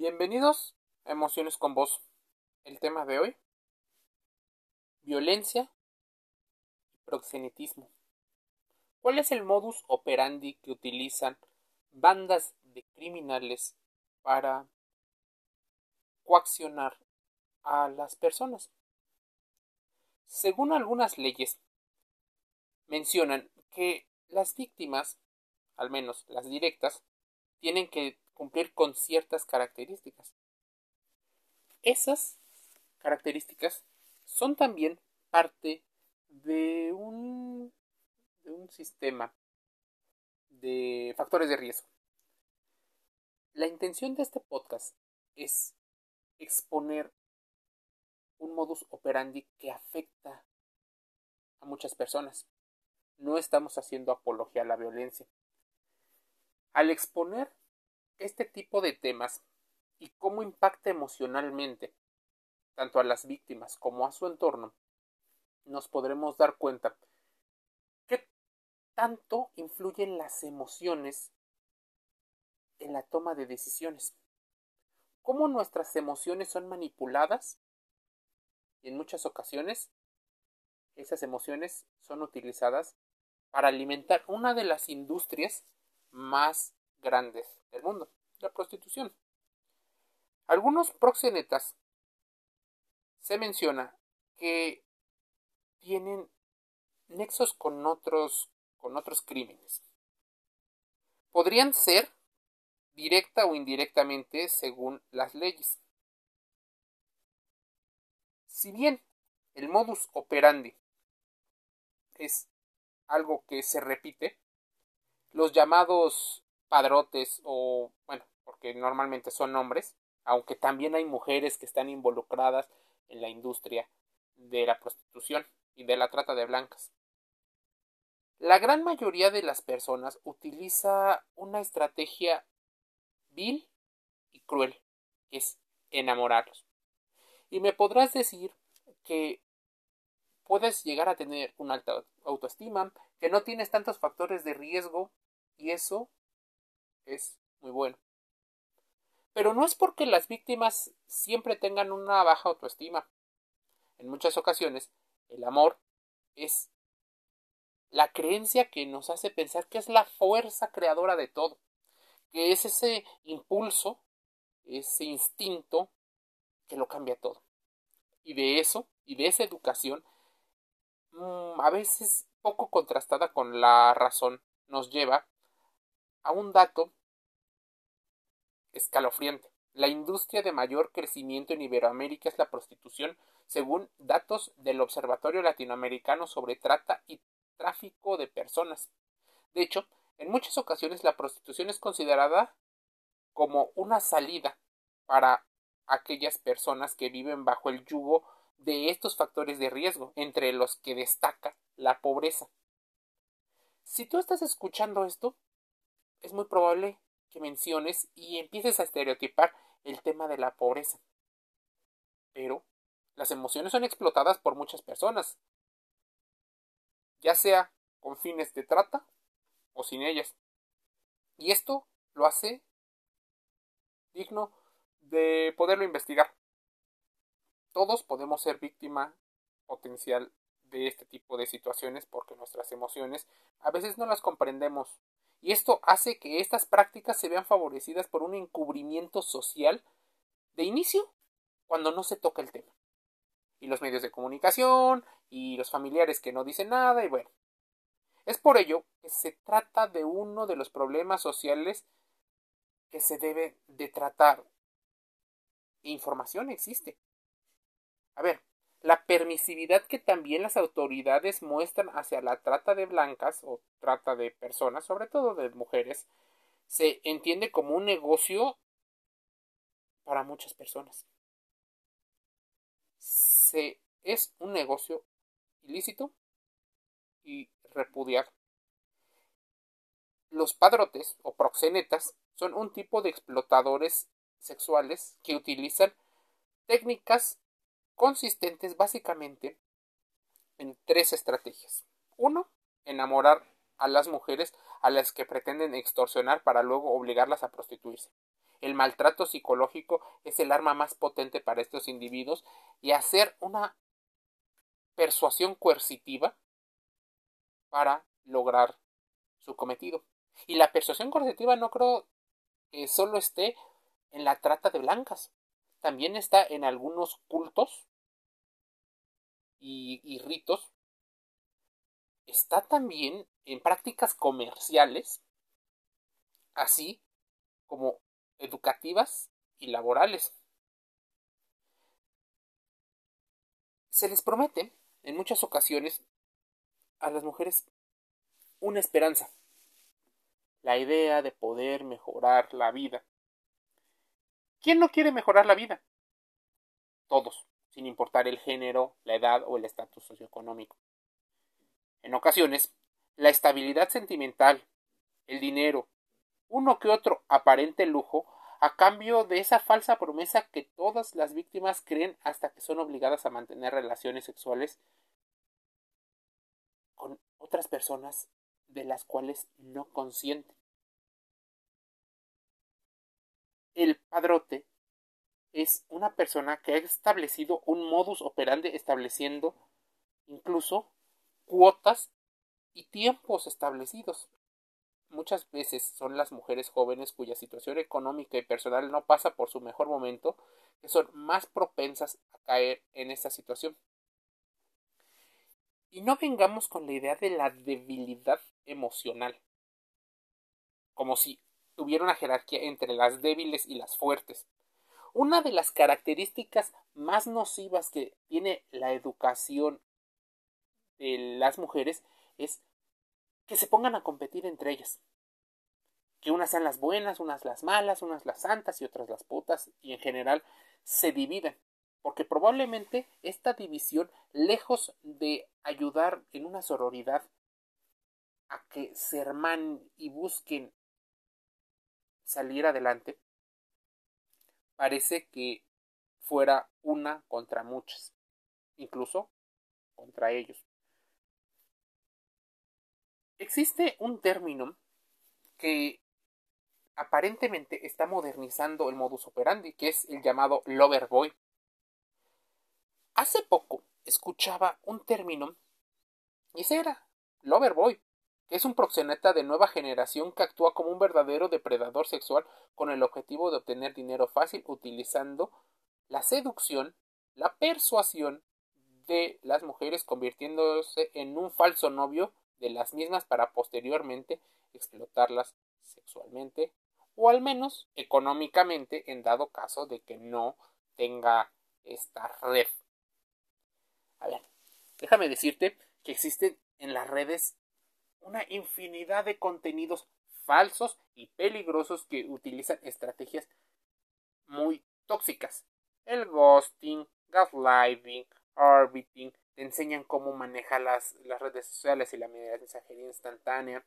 Bienvenidos a Emociones con Voz. El tema de hoy, violencia y proxenetismo. ¿Cuál es el modus operandi que utilizan bandas de criminales para coaccionar a las personas? Según algunas leyes, mencionan que las víctimas, al menos las directas, tienen que cumplir con ciertas características. Esas características son también parte de un, de un sistema de factores de riesgo. La intención de este podcast es exponer un modus operandi que afecta a muchas personas. No estamos haciendo apología a la violencia. Al exponer este tipo de temas y cómo impacta emocionalmente tanto a las víctimas como a su entorno, nos podremos dar cuenta que tanto influyen las emociones en la toma de decisiones. Cómo nuestras emociones son manipuladas y en muchas ocasiones esas emociones son utilizadas para alimentar una de las industrias más grandes del mundo, la prostitución. Algunos proxenetas se menciona que tienen nexos con otros con otros crímenes. Podrían ser directa o indirectamente según las leyes. Si bien el modus operandi es algo que se repite, los llamados padrotes o, bueno, porque normalmente son hombres, aunque también hay mujeres que están involucradas en la industria de la prostitución y de la trata de blancas. La gran mayoría de las personas utiliza una estrategia vil y cruel, que es enamorarlos. Y me podrás decir que puedes llegar a tener una alta autoestima, que no tienes tantos factores de riesgo y eso es muy bueno. Pero no es porque las víctimas siempre tengan una baja autoestima. En muchas ocasiones, el amor es la creencia que nos hace pensar que es la fuerza creadora de todo, que es ese impulso, ese instinto que lo cambia todo. Y de eso, y de esa educación, mm, a veces poco contrastada con la razón, nos lleva a un dato escalofriante. La industria de mayor crecimiento en Iberoamérica es la prostitución, según datos del Observatorio Latinoamericano sobre Trata y Tráfico de Personas. De hecho, en muchas ocasiones la prostitución es considerada como una salida para aquellas personas que viven bajo el yugo de estos factores de riesgo, entre los que destaca la pobreza. Si tú estás escuchando esto, es muy probable que menciones y empieces a estereotipar el tema de la pobreza. Pero las emociones son explotadas por muchas personas, ya sea con fines de trata o sin ellas. Y esto lo hace digno de poderlo investigar. Todos podemos ser víctima potencial de este tipo de situaciones porque nuestras emociones a veces no las comprendemos y esto hace que estas prácticas se vean favorecidas por un encubrimiento social de inicio cuando no se toca el tema. Y los medios de comunicación y los familiares que no dicen nada y bueno. Es por ello que se trata de uno de los problemas sociales que se debe de tratar. Información existe. A ver, la permisividad que también las autoridades muestran hacia la trata de blancas o trata de personas, sobre todo de mujeres, se entiende como un negocio para muchas personas. Se, es un negocio ilícito y repudiado. Los padrotes o proxenetas son un tipo de explotadores sexuales que utilizan técnicas consistentes básicamente en tres estrategias. Uno, enamorar a las mujeres a las que pretenden extorsionar para luego obligarlas a prostituirse. El maltrato psicológico es el arma más potente para estos individuos y hacer una persuasión coercitiva para lograr su cometido. Y la persuasión coercitiva no creo que solo esté en la trata de blancas, también está en algunos cultos y, ritos, está también en prácticas comerciales, así como educativas y laborales. Se les promete en muchas ocasiones a las mujeres una esperanza, la idea de poder mejorar la vida. ¿Quién no quiere mejorar la vida? Todos, sin importar el género, la edad o el estatus socioeconómico. En ocasiones, la estabilidad sentimental, el dinero, uno que otro aparente lujo, a cambio de esa falsa promesa que todas las víctimas creen hasta que son obligadas a mantener relaciones sexuales con otras personas de las cuales no consienten. El padrote es una persona que ha establecido un modus operandi estableciendo incluso cuotas y tiempos establecidos. Muchas veces son las mujeres jóvenes cuya situación económica y personal no pasa por su mejor momento que son más propensas a caer en esta situación. Y no vengamos con la idea de la debilidad emocional, como si hubiera una jerarquía entre las débiles y las fuertes. Una de las características más nocivas que tiene la educación de las mujeres es que se pongan a competir entre ellas. Que unas sean las buenas, unas las malas, unas las santas y otras las putas, y en general se dividen. Porque probablemente esta división, lejos de ayudar en una sororidad a que se hermanen y busquen salir adelante, parece que fuera una contra muchas, incluso contra ellos. Existe un término que aparentemente está modernizando el modus operandi, que es el llamado lover boy. Hace poco escuchaba un término y ese era lover boy, que es un proxeneta de nueva generación que actúa como un verdadero depredador sexual con el objetivo de obtener dinero fácil utilizando la seducción, la persuasión de las mujeres convirtiéndose en un falso novio de las mismas para posteriormente explotarlas sexualmente o al menos económicamente en dado caso de que no tenga esta red. A ver, déjame decirte que existen en las redes una infinidad de contenidos falsos y peligrosos que utilizan estrategias muy tóxicas. El ghosting, gaslighting, orbiting, te enseñan cómo manejar las, las redes sociales y la mensajería instantánea.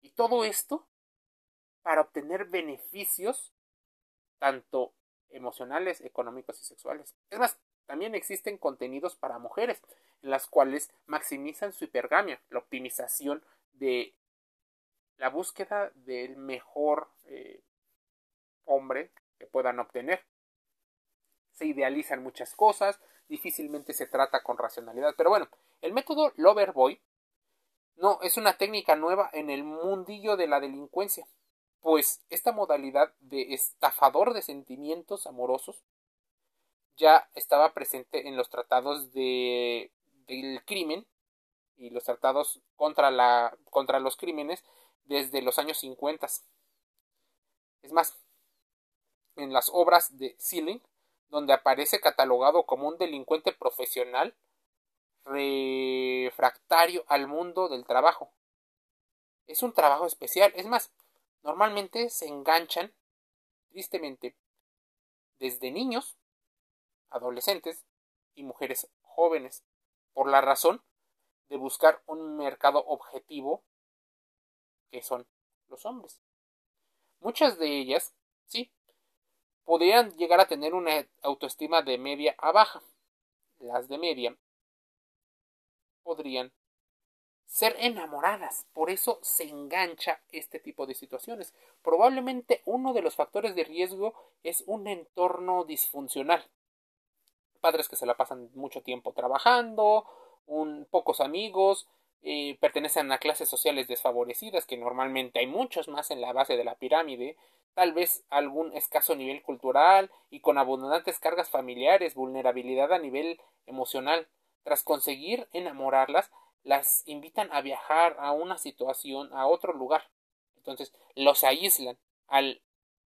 Y todo esto para obtener beneficios tanto emocionales, económicos y sexuales. Es más, también existen contenidos para mujeres, en las cuales maximizan su hipergamia, la optimización de la búsqueda del mejor eh, hombre que puedan obtener. Se idealizan muchas cosas, difícilmente se trata con racionalidad. Pero bueno, el método Loverboy no es una técnica nueva en el mundillo de la delincuencia, pues esta modalidad de estafador de sentimientos amorosos ya estaba presente en los tratados de, del crimen y los tratados contra, la, contra los crímenes desde los años 50. Es más, en las obras de Sealing donde aparece catalogado como un delincuente profesional refractario al mundo del trabajo. Es un trabajo especial. Es más, normalmente se enganchan, tristemente, desde niños, adolescentes y mujeres jóvenes, por la razón de buscar un mercado objetivo que son los hombres. Muchas de ellas, sí, podrían llegar a tener una autoestima de media a baja. Las de media podrían ser enamoradas. Por eso se engancha este tipo de situaciones. Probablemente uno de los factores de riesgo es un entorno disfuncional. Padres que se la pasan mucho tiempo trabajando, un, pocos amigos, eh, pertenecen a clases sociales desfavorecidas, que normalmente hay muchos más en la base de la pirámide, tal vez algún escaso nivel cultural y con abundantes cargas familiares, vulnerabilidad a nivel emocional. Tras conseguir enamorarlas, las invitan a viajar a una situación, a otro lugar. Entonces, los aíslan. Al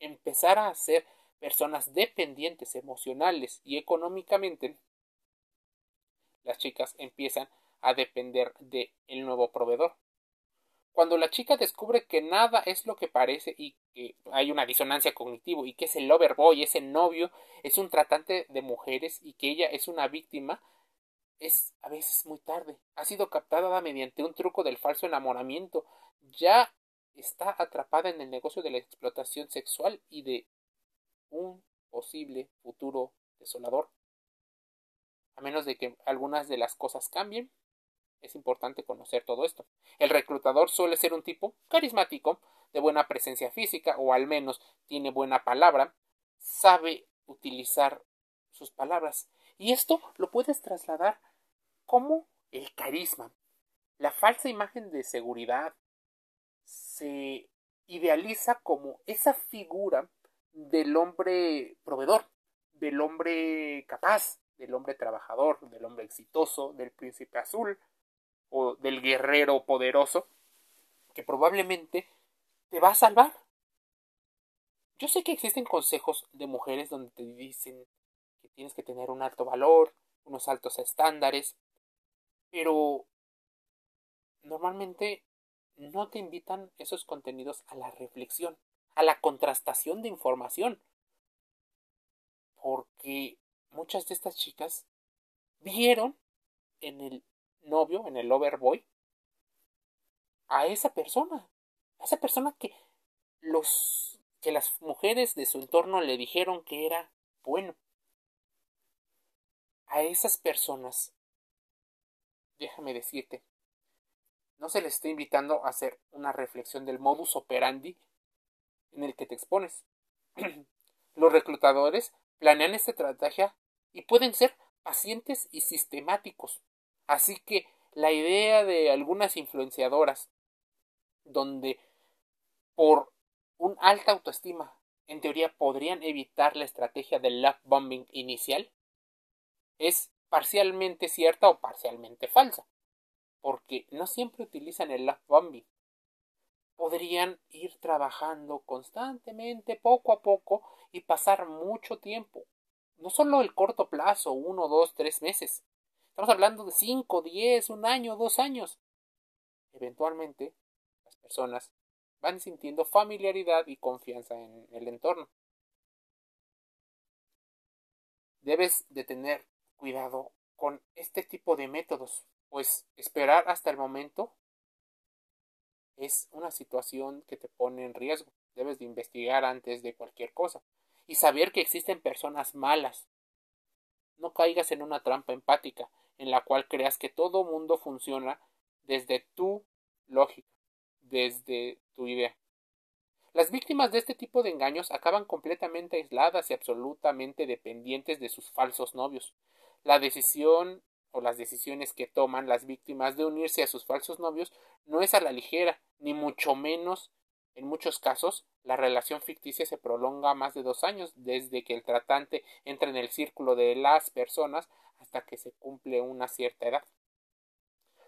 empezar a ser personas dependientes emocionales y económicamente, las chicas empiezan a depender del el nuevo proveedor. Cuando la chica descubre que nada es lo que parece y que hay una disonancia cognitiva y que ese lover boy, ese novio, es un tratante de mujeres y que ella es una víctima, es a veces muy tarde. Ha sido captada mediante un truco del falso enamoramiento. Ya está atrapada en el negocio de la explotación sexual y de un posible futuro desolador. A menos de que algunas de las cosas cambien, es importante conocer todo esto. El reclutador suele ser un tipo carismático, de buena presencia física, o al menos tiene buena palabra, sabe utilizar sus palabras. Y esto lo puedes trasladar como el carisma. La falsa imagen de seguridad se idealiza como esa figura del hombre proveedor, del hombre capaz, del hombre trabajador, del hombre exitoso, del príncipe azul o del guerrero poderoso que probablemente te va a salvar. Yo sé que existen consejos de mujeres donde te dicen que tienes que tener un alto valor, unos altos estándares, pero normalmente no te invitan esos contenidos a la reflexión, a la contrastación de información. Porque muchas de estas chicas vieron en el novio, en el overboy, a esa persona, a esa persona que los que las mujeres de su entorno le dijeron que era bueno. A esas personas déjame decirte, no se les está invitando a hacer una reflexión del modus operandi en el que te expones. Los reclutadores planean esta estrategia y pueden ser pacientes y sistemáticos. Así que la idea de algunas influenciadoras, donde por un alta autoestima, en teoría podrían evitar la estrategia del love bombing inicial, es parcialmente cierta o parcialmente falsa, porque no siempre utilizan el love bombing. Podrían ir trabajando constantemente, poco a poco, y pasar mucho tiempo. No solo el corto plazo, uno, dos, tres meses. Estamos hablando de cinco, diez, un año, dos años. Eventualmente, las personas van sintiendo familiaridad y confianza en el entorno. Debes de tener cuidado con este tipo de métodos, pues esperar hasta el momento es una situación que te pone en riesgo. Debes de investigar antes de cualquier cosa y saber que existen personas malas. No caigas en una trampa empática en la cual creas que todo mundo funciona desde tu lógica, desde tu idea. Las víctimas de este tipo de engaños acaban completamente aisladas y absolutamente dependientes de sus falsos novios, la decisión o las decisiones que toman las víctimas de unirse a sus falsos novios no es a la ligera, ni mucho menos en muchos casos, la relación ficticia se prolonga más de dos años desde que el tratante entra en el círculo de las personas hasta que se cumple una cierta edad.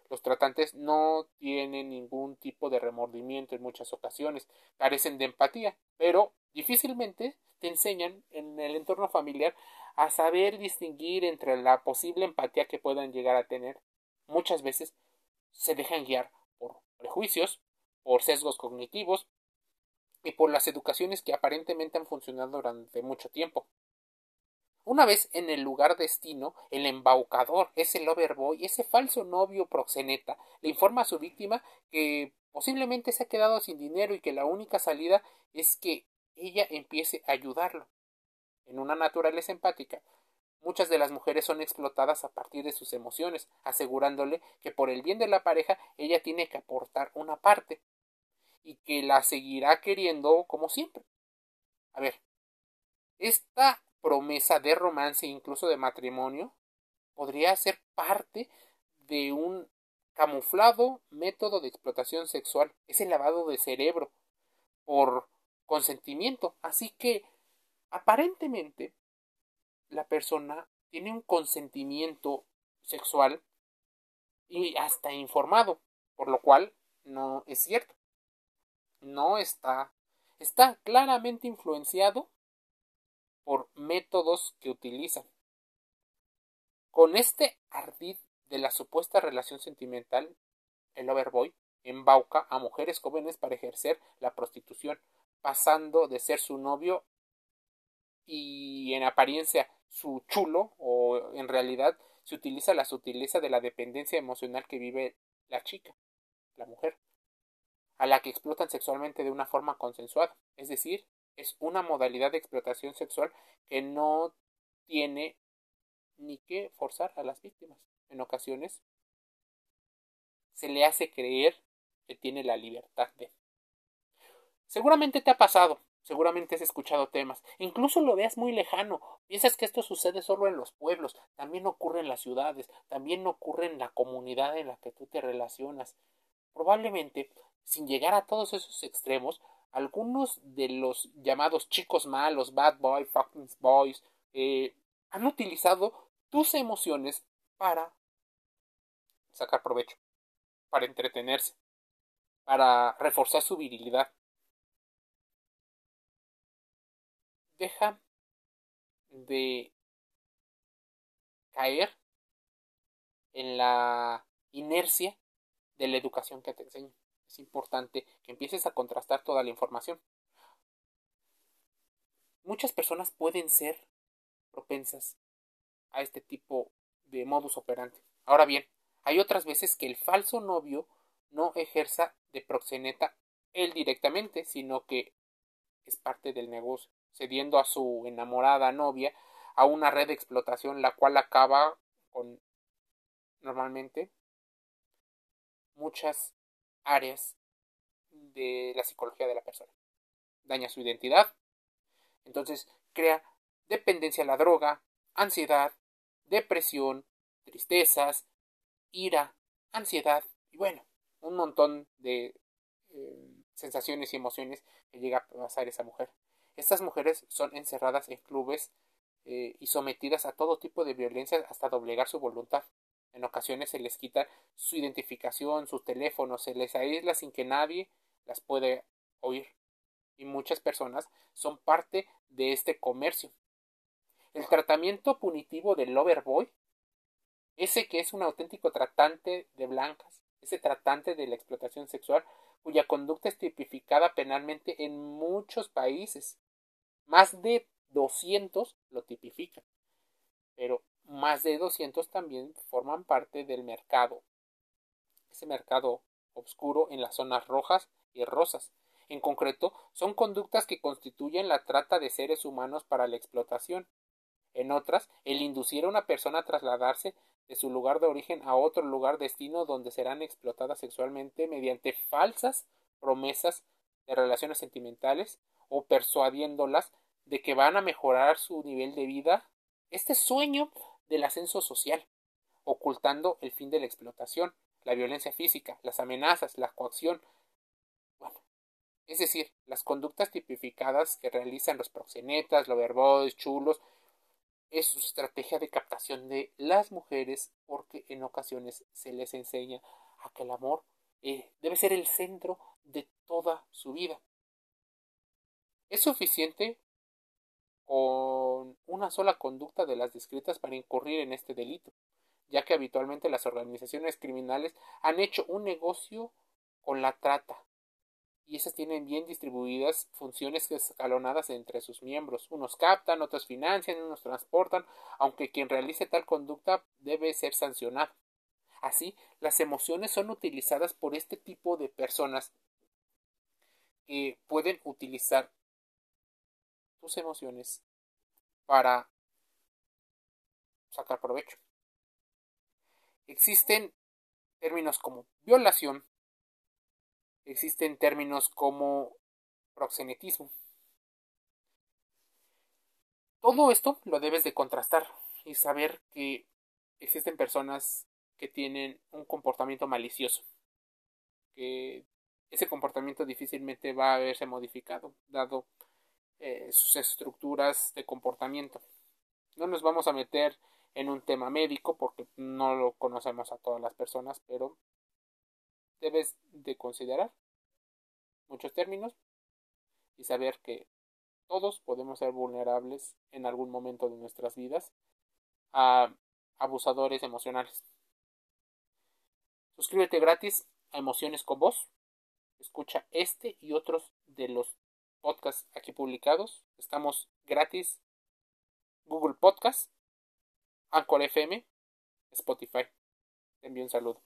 Los tratantes no tienen ningún tipo de remordimiento en muchas ocasiones, carecen de empatía, pero difícilmente te enseñan en el entorno familiar a saber distinguir entre la posible empatía que puedan llegar a tener. Muchas veces se dejan guiar por prejuicios, por sesgos cognitivos y por las educaciones que aparentemente han funcionado durante mucho tiempo. Una vez en el lugar destino, el embaucador, ese loverboy, ese falso novio proxeneta, le informa a su víctima que posiblemente se ha quedado sin dinero y que la única salida es que ella empiece a ayudarlo en una naturaleza empática, Muchas de las mujeres son explotadas a partir de sus emociones, asegurándole que por el bien de la pareja ella tiene que aportar una parte y que la seguirá queriendo como siempre. A ver, esta promesa de romance, incluso de matrimonio, podría ser parte de un camuflado método de explotación sexual. Es el lavado de cerebro por consentimiento. Así que, aparentemente, la persona tiene un consentimiento sexual y hasta informado, por lo cual no es cierto. No está, está claramente influenciado por métodos que utilizan. Con este ardid de la supuesta relación sentimental, el overboy embauca a mujeres jóvenes para ejercer la prostitución, pasando de ser su novio y en apariencia su chulo o en realidad se utiliza la sutileza de la dependencia emocional que vive la chica, la mujer, a la que explotan sexualmente de una forma consensuada. Es decir, es una modalidad de explotación sexual que no tiene ni que forzar a las víctimas. En ocasiones se le hace creer que tiene la libertad de. Seguramente te ha pasado, Seguramente has escuchado temas, incluso lo veas muy lejano, piensas que esto sucede solo en los pueblos, también ocurre en las ciudades, también ocurre en la comunidad en la que tú te relacionas. Probablemente, sin llegar a todos esos extremos, algunos de los llamados chicos malos, bad boy, fucking boys, eh, han utilizado tus emociones para sacar provecho, para entretenerse, para reforzar su virilidad. Deja de caer en la inercia de la educación que te enseño. Es importante que empieces a contrastar toda la información. Muchas personas pueden ser propensas a este tipo de modus operandi. Ahora bien, hay otras veces que el falso novio no ejerza de proxeneta él directamente, sino que es parte del negocio cediendo a su enamorada novia a una red de explotación la cual acaba con normalmente muchas áreas de la psicología de la persona. Daña su identidad, entonces crea dependencia a la droga, ansiedad, depresión, tristezas, ira, ansiedad y bueno, un montón de eh, sensaciones y emociones que llega a pasar esa mujer. Estas mujeres son encerradas en clubes eh, y sometidas a todo tipo de violencia hasta doblegar su voluntad. En ocasiones se les quita su identificación, su teléfono, se les aísla sin que nadie las pueda oír. Y muchas personas son parte de este comercio. El tratamiento punitivo del loverboy, ese que es un auténtico tratante de blancas, ese tratante de la explotación sexual, cuya conducta es tipificada penalmente en muchos países. Más de 200 lo tipifican, pero más de 200 también forman parte del mercado, ese mercado oscuro en las zonas rojas y rosas. En concreto, son conductas que constituyen la trata de seres humanos para la explotación. En otras, el inducir a una persona a trasladarse de su lugar de origen a otro lugar destino donde serán explotadas sexualmente mediante falsas promesas de relaciones sentimentales o persuadiéndolas de que van a mejorar su nivel de vida, este sueño del ascenso social, ocultando el fin de la explotación, la violencia física, las amenazas, la coacción, bueno, es decir, las conductas tipificadas que realizan los proxenetas, los verbodes, chulos, es su estrategia de captación de las mujeres porque en ocasiones se les enseña a que el amor eh, debe ser el centro de toda su vida. Es suficiente con una sola conducta de las descritas para incurrir en este delito, ya que habitualmente las organizaciones criminales han hecho un negocio con la trata, y esas tienen bien distribuidas funciones escalonadas entre sus miembros. Unos captan, otros financian, unos transportan, aunque quien realice tal conducta debe ser sancionado. Así, las emociones son utilizadas por este tipo de personas que pueden utilizar tus emociones para sacar provecho. Existen términos como violación, existen términos como proxenetismo. Todo esto lo debes de contrastar y saber que existen personas que tienen un comportamiento malicioso, que ese comportamiento difícilmente va a verse modificado, dado sus estructuras de comportamiento. No nos vamos a meter en un tema médico porque no lo conocemos a todas las personas, pero debes de considerar muchos términos y saber que todos podemos ser vulnerables en algún momento de nuestras vidas a abusadores emocionales. Suscríbete gratis a Emociones con Voz. Escucha este y otros de los podcasts aquí publicados. Estamos gratis. Google Podcast, Anchor FM, Spotify. Te envío un saludo.